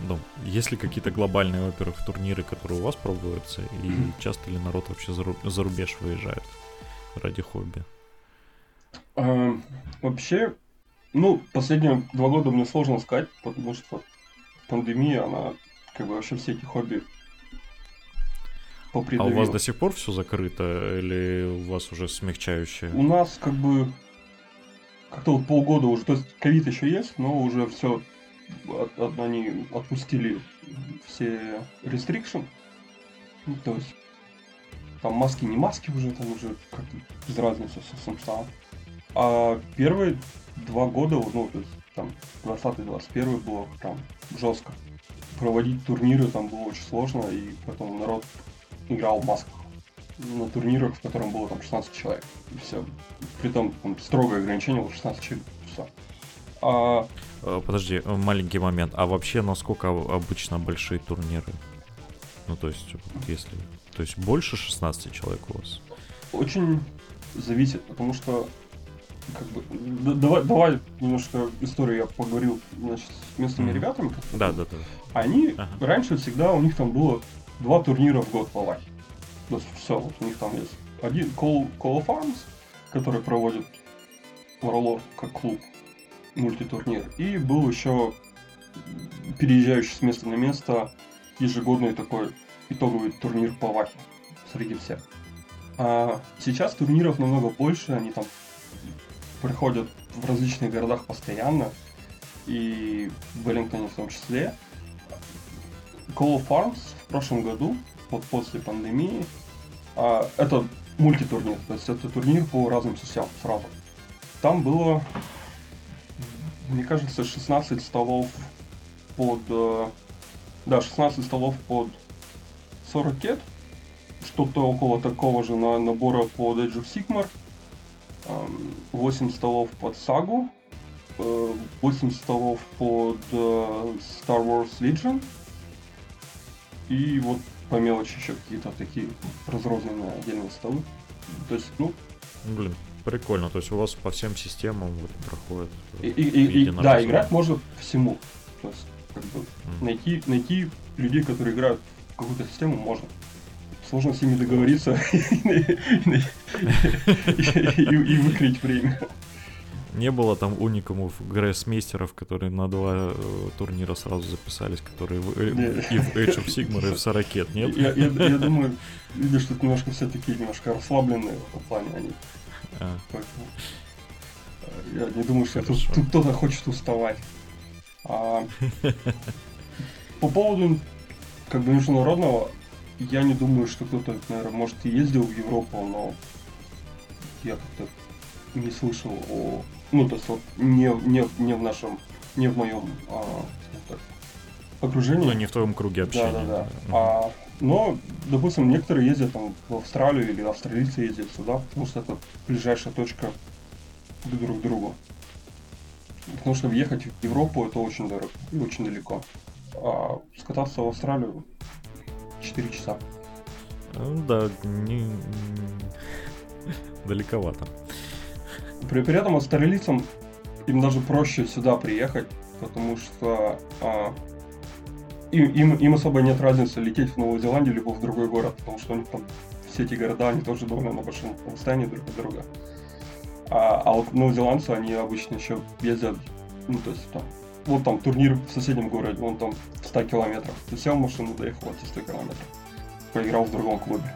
ну, есть ли какие-то глобальные, во-первых, турниры, которые у вас пробуются, и часто ли народ вообще за рубеж выезжает ради хобби? А, вообще, ну, последние два года мне сложно сказать, потому что пандемия, она как бы вообще все эти хобби А у вас до сих пор все закрыто или у вас уже смягчающее? У нас как бы как-то вот полгода уже, то есть ковид еще есть, но уже все от, от, они отпустили все restriction, ну, то есть там маски не маски уже, там уже как-то без разницы совсем стало. А первые два года, ну, то есть там 20-21 было там жестко. Проводить турниры там было очень сложно, и поэтому народ играл в масках. на турнирах, в котором было там 16 человек. И все. Притом там, строгое ограничение было 16 человек. Все. А... Э, подожди, э, маленький момент. А вообще насколько обычно большие турниры? Ну, то есть, если... То есть больше 16 человек у вас? Очень зависит, потому что как бы, давай, давай немножко историю я поговорил значит, с местными mm-hmm. ребятами. Да, да, да. Они ага. раньше всегда у них там было два турнира в год по лайф. То есть все, вот у них там есть один Call, Call of Arms, который проводит Warlord как клуб, мультитурнир. И был еще переезжающий с места на место ежегодный такой итоговый турнир по Вахе среди всех. А сейчас турниров намного больше, они там проходят в различных городах постоянно, и в Веллингтоне в том числе. Call of Arms в прошлом году, вот после пандемии, а, это мультитурнир, то есть это турнир по разным системам сразу. Там было, мне кажется, 16 столов под... Э, да, 16 столов под 40 кет, что-то около такого же на набора под Age of Sigmar, 8 столов под Сагу, 8 столов под э, Star Wars Legion, и вот по мелочи еще какие-то такие разрозненные отдельные столы. То есть, ну... Блин, прикольно. То есть у вас по всем системам вот проходит. И, и, и, да, играть можно всему. То есть, как бы, mm. найти, найти людей, которые играют в какую-то систему, можно. Сложно с ними договориться и выкрыть время. Не было там уникумов грейсмейстеров, которые на два э, турнира сразу записались, которые в, э, и в Age of Sigmar, и в Сорокет, нет? Я, я, я думаю, видишь, тут немножко все такие немножко расслабленные в этом плане они. А. Э, я не думаю, что тут, тут кто-то хочет уставать. А, по поводу как бы международного, я не думаю, что кто-то, наверное, может и ездил в Европу, но я как-то не слышал о ну, то есть вот не, не, не в нашем, не в моем а, так, окружении. Ну, не в твоем круге общения. Да, да, да. А, но, допустим, некоторые ездят там в Австралию или австралийцы ездят сюда, потому что это ближайшая точка друг к другу. Потому что въехать в Европу это очень дорого и очень далеко. А скататься в Австралию 4 часа. Ну да, не... далековато. При, при этом австралийцам им даже проще сюда приехать, потому что а, им, им, им особо нет разницы лететь в Новую Зеландию либо в другой город, потому что у них там все эти города, они тоже довольно на большом расстоянии друг от друга. А, а вот новозеландцы, они обычно еще ездят, ну, то есть там, вот там турнир в соседнем городе, он там 100 километров. Ты сел в машину, доехал эти 100 километров. Поиграл в другом клубе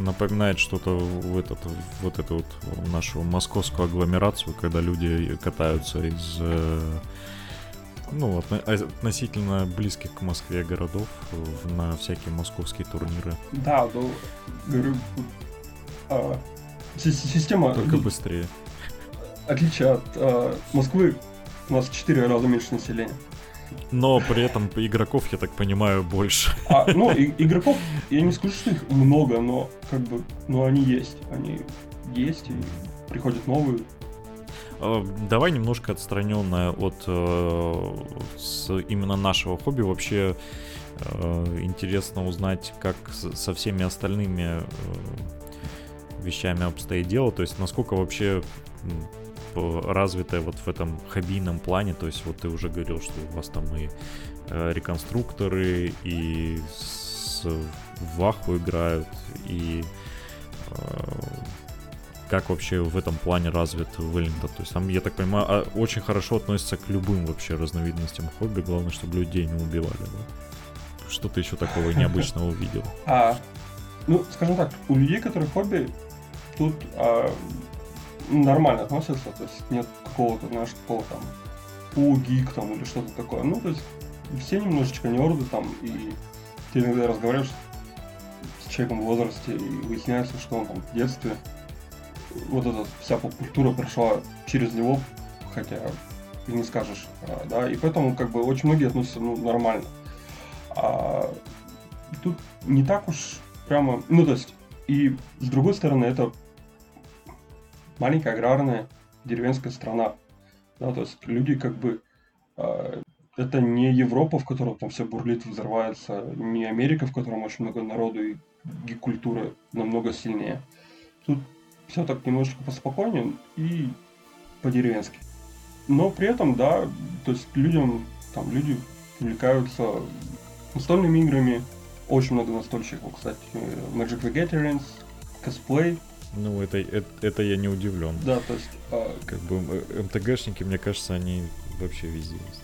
напоминает что-то в этот, вот эту вот нашу московскую агломерацию, когда люди катаются из э, ну, относительно близких к Москве городов на всякие московские турниры. Да, ну, говорю, а, система... Только быстрее. Отличие от а, Москвы, у нас в 4 раза меньше населения. Но при этом игроков, я так понимаю, больше. А, ну, и, игроков, я не скажу, что их много, но как бы, но они есть. Они есть, и приходят новые. А, давай немножко отстраненное от э, с именно нашего хобби. Вообще э, интересно узнать, как со всеми остальными э, вещами обстоит дело. То есть насколько вообще развитая вот в этом хоббийном плане, то есть вот ты уже говорил, что у вас там и э, реконструкторы, и с Ваху играют, и э, как вообще в этом плане развит Веллингтон. То есть там, я так понимаю, а, очень хорошо относится к любым вообще разновидностям хобби, главное, чтобы людей не убивали, да? Что ты еще такого необычного увидел? А, ну, скажем так, у людей, которые хобби, тут а, нормально относятся, то есть нет какого-то, знаешь, такого там гик там или что-то такое. Ну, то есть все немножечко нерды там, и ты иногда разговариваешь с человеком в возрасте, и выясняется, что он там в детстве, вот эта вся поп-культура прошла через него, хотя и не скажешь, а, да, и поэтому как бы очень многие относятся ну, нормально. А тут не так уж прямо, ну то есть И с другой стороны, это маленькая аграрная деревенская страна. Да, то есть люди как бы... Э, это не Европа, в которой там все бурлит, взрывается, не Америка, в котором очень много народу и, и культура намного сильнее. Тут все так немножечко поспокойнее и по-деревенски. Но при этом, да, то есть людям, там, люди увлекаются настольными играми, очень много настольщиков, кстати, Magic the Gathering, косплей. Ну, это, это, это я не удивлен. Да, то есть... А... Как бы МТГшники, мне кажется, они вообще везде есть.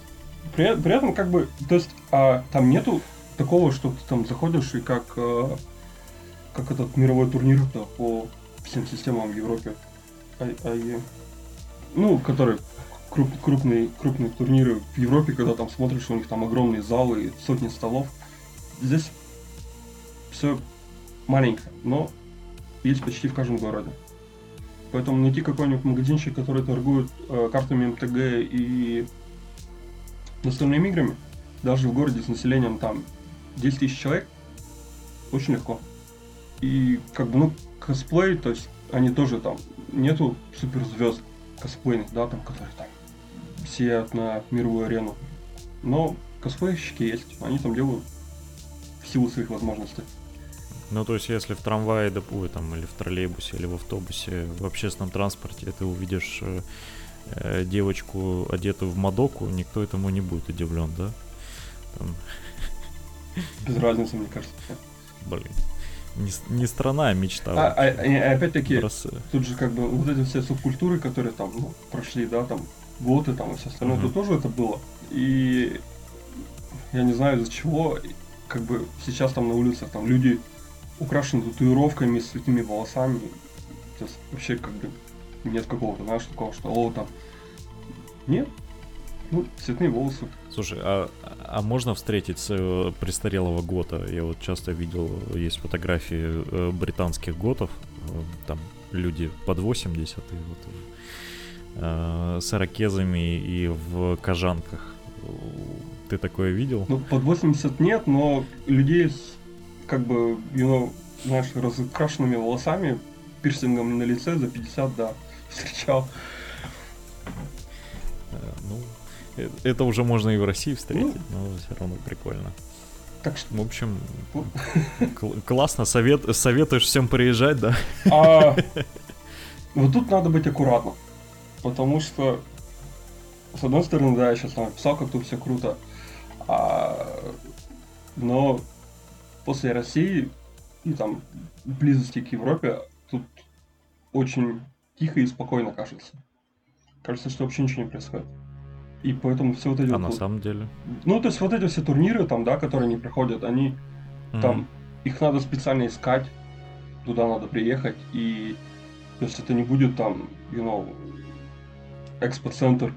При, при этом, как бы, то есть, а, там нету такого, что ты там заходишь и как, а, как этот мировой турнир по всем системам в Европе. А, а, ну, который круп, крупные, крупные турниры в Европе, когда там смотришь, у них там огромные залы сотни столов. Здесь все маленькое, но есть почти в каждом городе. Поэтому найти какой-нибудь магазинчик, который торгует э, картами МТГ и настольными играми, даже в городе с населением там 10 тысяч человек, очень легко. И как бы, ну, косплей, то есть они тоже там, нету суперзвезд косплейных, да, там, которые там сияют на мировую арену. Но косплейщики есть, они там делают в силу своих возможностей. Ну, то есть, если в трамвае, ой, там, или в троллейбусе, или в автобусе, в общественном транспорте ты увидишь э, э, девочку, одетую в Мадоку, никто этому не будет удивлен, да? Там... Без разницы, мне кажется. Блин. Не, не страна, а мечта. А, а, а опять-таки, Просто... тут же как бы вот эти все субкультуры, которые там ну, прошли, да, там, готы там и все остальное, mm-hmm. тут тоже это было. И я не знаю из-за чего, как бы сейчас там на улицах там люди украшены татуировками, с цветными волосами. То есть вообще как бы нет какого-то, знаешь, такого, что о, там. Нет. Ну, цветные волосы. Слушай, а, а можно встретить э, престарелого гота? Я вот часто видел, есть фотографии э, британских готов, э, там люди под 80 и вот э, с ирокезами и в кожанках. Ты такое видел? Ну, под 80 нет, но людей с как бы, you know, знаешь, разукрашенными волосами, пирсингом на лице за 50, да, встречал. Э, ну, это уже можно и в России встретить, ну, но все равно прикольно. Так что... В общем, ну. классно, совет, советуешь всем приезжать, да? А, вот тут надо быть аккуратным, потому что, с одной стороны, да, я сейчас написал, как тут все круто, а, но после России и там близости к Европе тут очень тихо и спокойно кажется. Кажется, что вообще ничего не происходит. И поэтому все вот эти... А вот, на самом деле? Ну, то есть вот эти все турниры там, да, которые не проходят, они mm-hmm. там, их надо специально искать, туда надо приехать, и то есть это не будет там, you know, экспо-центр,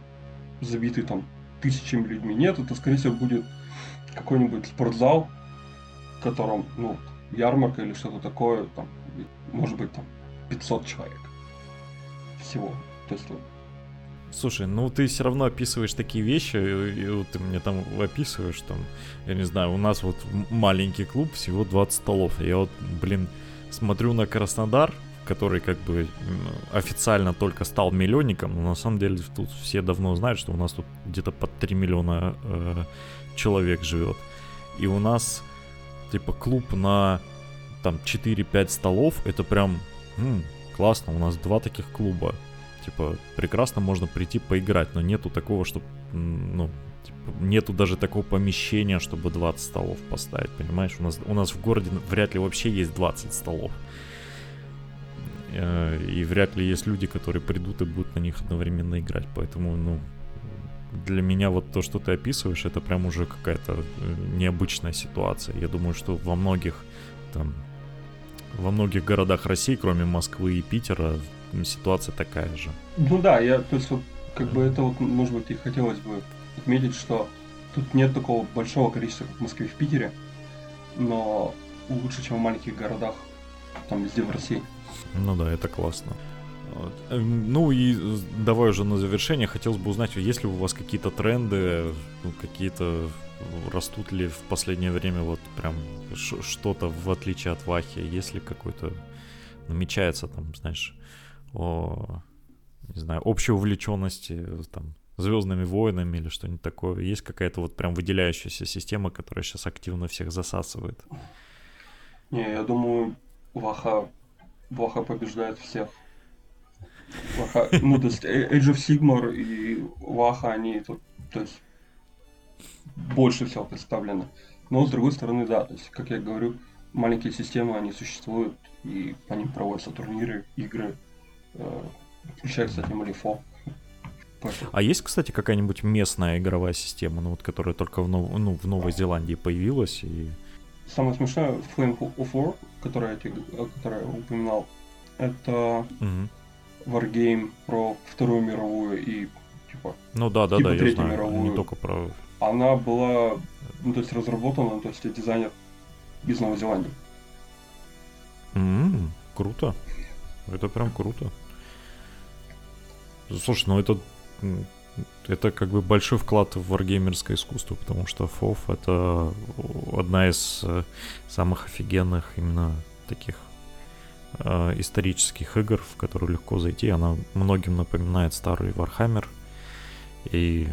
забитый там тысячами людьми. Нет, это, скорее всего, будет какой-нибудь спортзал, в котором, ну, ярмарка или что-то такое, там, может быть, там, 500 человек всего. То есть. Слушай, ну ты все равно описываешь такие вещи, и, и вот ты мне там описываешь, там, я не знаю, у нас вот маленький клуб, всего 20 столов. Я вот, блин, смотрю на Краснодар, который как бы официально только стал миллионником, но на самом деле тут все давно знают, что у нас тут где-то под 3 миллиона э, человек живет. И у нас типа клуб на там 4-5 столов, это прям м, классно, у нас два таких клуба. Типа, прекрасно можно прийти поиграть, но нету такого, что, ну, типа, нету даже такого помещения, чтобы 20 столов поставить, понимаешь? У нас, у нас в городе вряд ли вообще есть 20 столов. Э, и вряд ли есть люди, которые придут и будут на них одновременно играть. Поэтому, ну, для меня вот то, что ты описываешь, это прям уже какая-то э, необычная ситуация. Я думаю, что во многих там во многих городах России, кроме Москвы и Питера, ситуация такая же. Ну да, я, то есть вот, как бы это вот, может быть, и хотелось бы отметить, что тут нет такого большого количества, как в Москве в Питере, но лучше, чем в маленьких городах, там везде в России. Ну да, это классно. Эм, ну и давай уже на завершение хотелось бы узнать, есть ли у вас какие-то тренды, ну, какие-то растут ли в последнее время вот прям что-то в отличие от Вахи? Есть ли какой-то намечается там, знаешь, о, не знаю, общей увлеченности там Звездными войнами или что-нибудь такое? Есть какая-то вот прям выделяющаяся система, которая сейчас активно всех засасывает? Не, я думаю, Ваха, Ваха побеждает всех. Ваха, ну, то есть э, Age of Sigmar и Ваха, они тут, то есть, больше всего представлены. Но, с другой стороны, да, то есть, как я говорю, маленькие системы, они существуют, и по ним проводятся турниры, игры, э, включая, кстати, Малифо. А есть, кстати, какая-нибудь местная игровая система, ну вот, которая только в, Нов... ну, в Новой Зеландии появилась и... Самое смешное, Flame of War, который я, который я упоминал, это угу. Wargame про Вторую мировую и типа. Ну да, да, типа да, я знаю. Мировую. Не только про. Она была, ну то есть разработана, то есть дизайнер из Новой Зеландии. Mm, круто. Это прям круто. Слушай, ну это это как бы большой вклад в варгеймерское искусство, потому что FOF это одна из э, самых офигенных именно таких э, исторических игр, в которую легко зайти. Она многим напоминает старый Warhammer. И,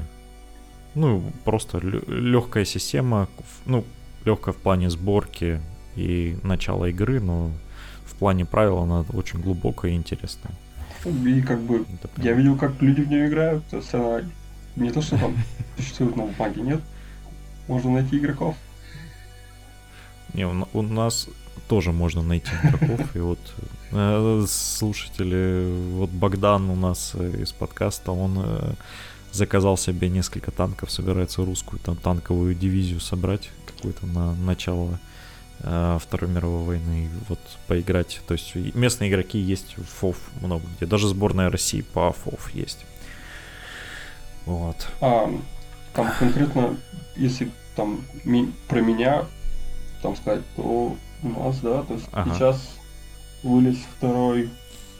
ну, просто легкая система, ну, легкая в плане сборки и начала игры, но в плане правил она очень глубокая и интересная. И как бы я видел, как люди в нее играют. То есть она не то, что там существует на бумаге, нет. Можно найти игроков. Не, у, нас тоже можно найти игроков. И вот э, слушатели, вот Богдан у нас э, из подкаста, он э, заказал себе несколько танков, собирается русскую там танковую дивизию собрать какую-то на начало Второй мировой войны, вот поиграть. То есть местные игроки есть в ФОВ много где, даже сборная России по ФОВ есть. Вот. А, там конкретно, если там ми, про меня там сказать, то у нас, да, то есть ага. сейчас вылез второй,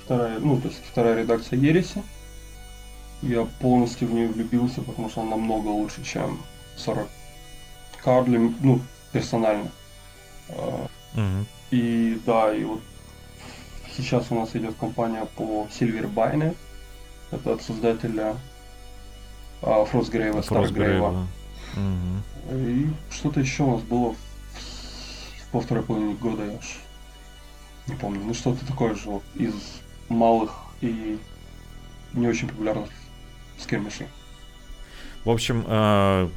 вторая, ну, то есть вторая редакция Ереси. Я полностью в нее влюбился, потому что она намного лучше, чем 40 Карли, ну, персонально. Угу. И да, и вот сейчас у нас идет компания по Silverbine. Это от создателя а, Фростгрейва, Старсгрейва. Угу. И что-то еще у нас было во второй половине года, я аж не помню. Ну что-то такое же вот из малых и не очень популярных скермишей. В общем, э,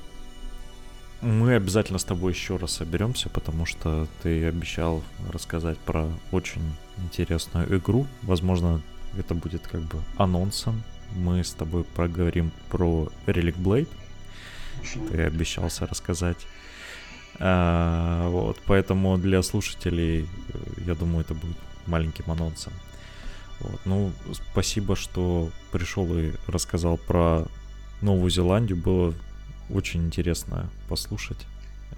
мы обязательно с тобой еще раз соберемся, потому что ты обещал рассказать про очень интересную игру. Возможно, это будет как бы анонсом. Мы с тобой проговорим про Relic Blade. Ты обещался рассказать. А, вот, поэтому для слушателей, я думаю, это будет маленьким анонсом. Вот, ну, спасибо, что пришел и рассказал про Новую Зеландию. Было очень интересно послушать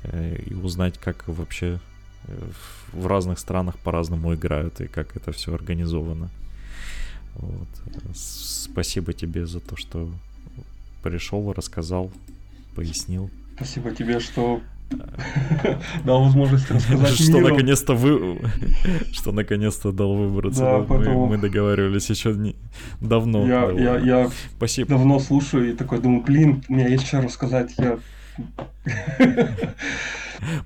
э, и узнать, как вообще э, в разных странах по-разному играют и как это все организовано. Вот. Спасибо тебе за то, что пришел, рассказал, пояснил. Спасибо тебе, что дал возможность рассказать Что наконец-то вы... Что наконец-то дал выбраться. Да, поэтому... мы, мы договаривались еще не... давно. Я, я, я Спасибо. давно слушаю и такой думаю, блин, у меня есть что рассказать. Я...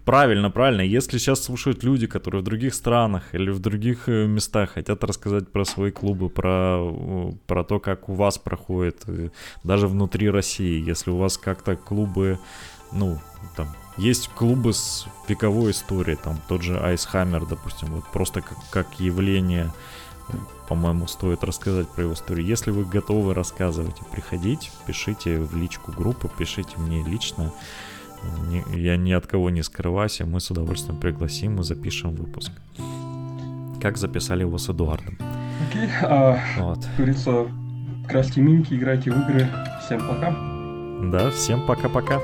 Правильно, правильно. Если сейчас слушают люди, которые в других странах или в других э, местах хотят рассказать про свои клубы, про, про то, как у вас проходит, э, даже внутри России, если у вас как-то клубы, ну, там, есть клубы с вековой историей, там тот же Icehammer, допустим, вот просто как, как явление, по-моему, стоит рассказать про его историю. Если вы готовы рассказывать и приходить, пишите в личку группы, пишите мне лично. Я ни от кого не скрываюсь, и мы с удовольствием пригласим и запишем выпуск. Как записали его с Эдуардом. Окей, а, вот. как говорится, красьте миньки, играйте в игры. Всем пока. Да, всем пока-пока.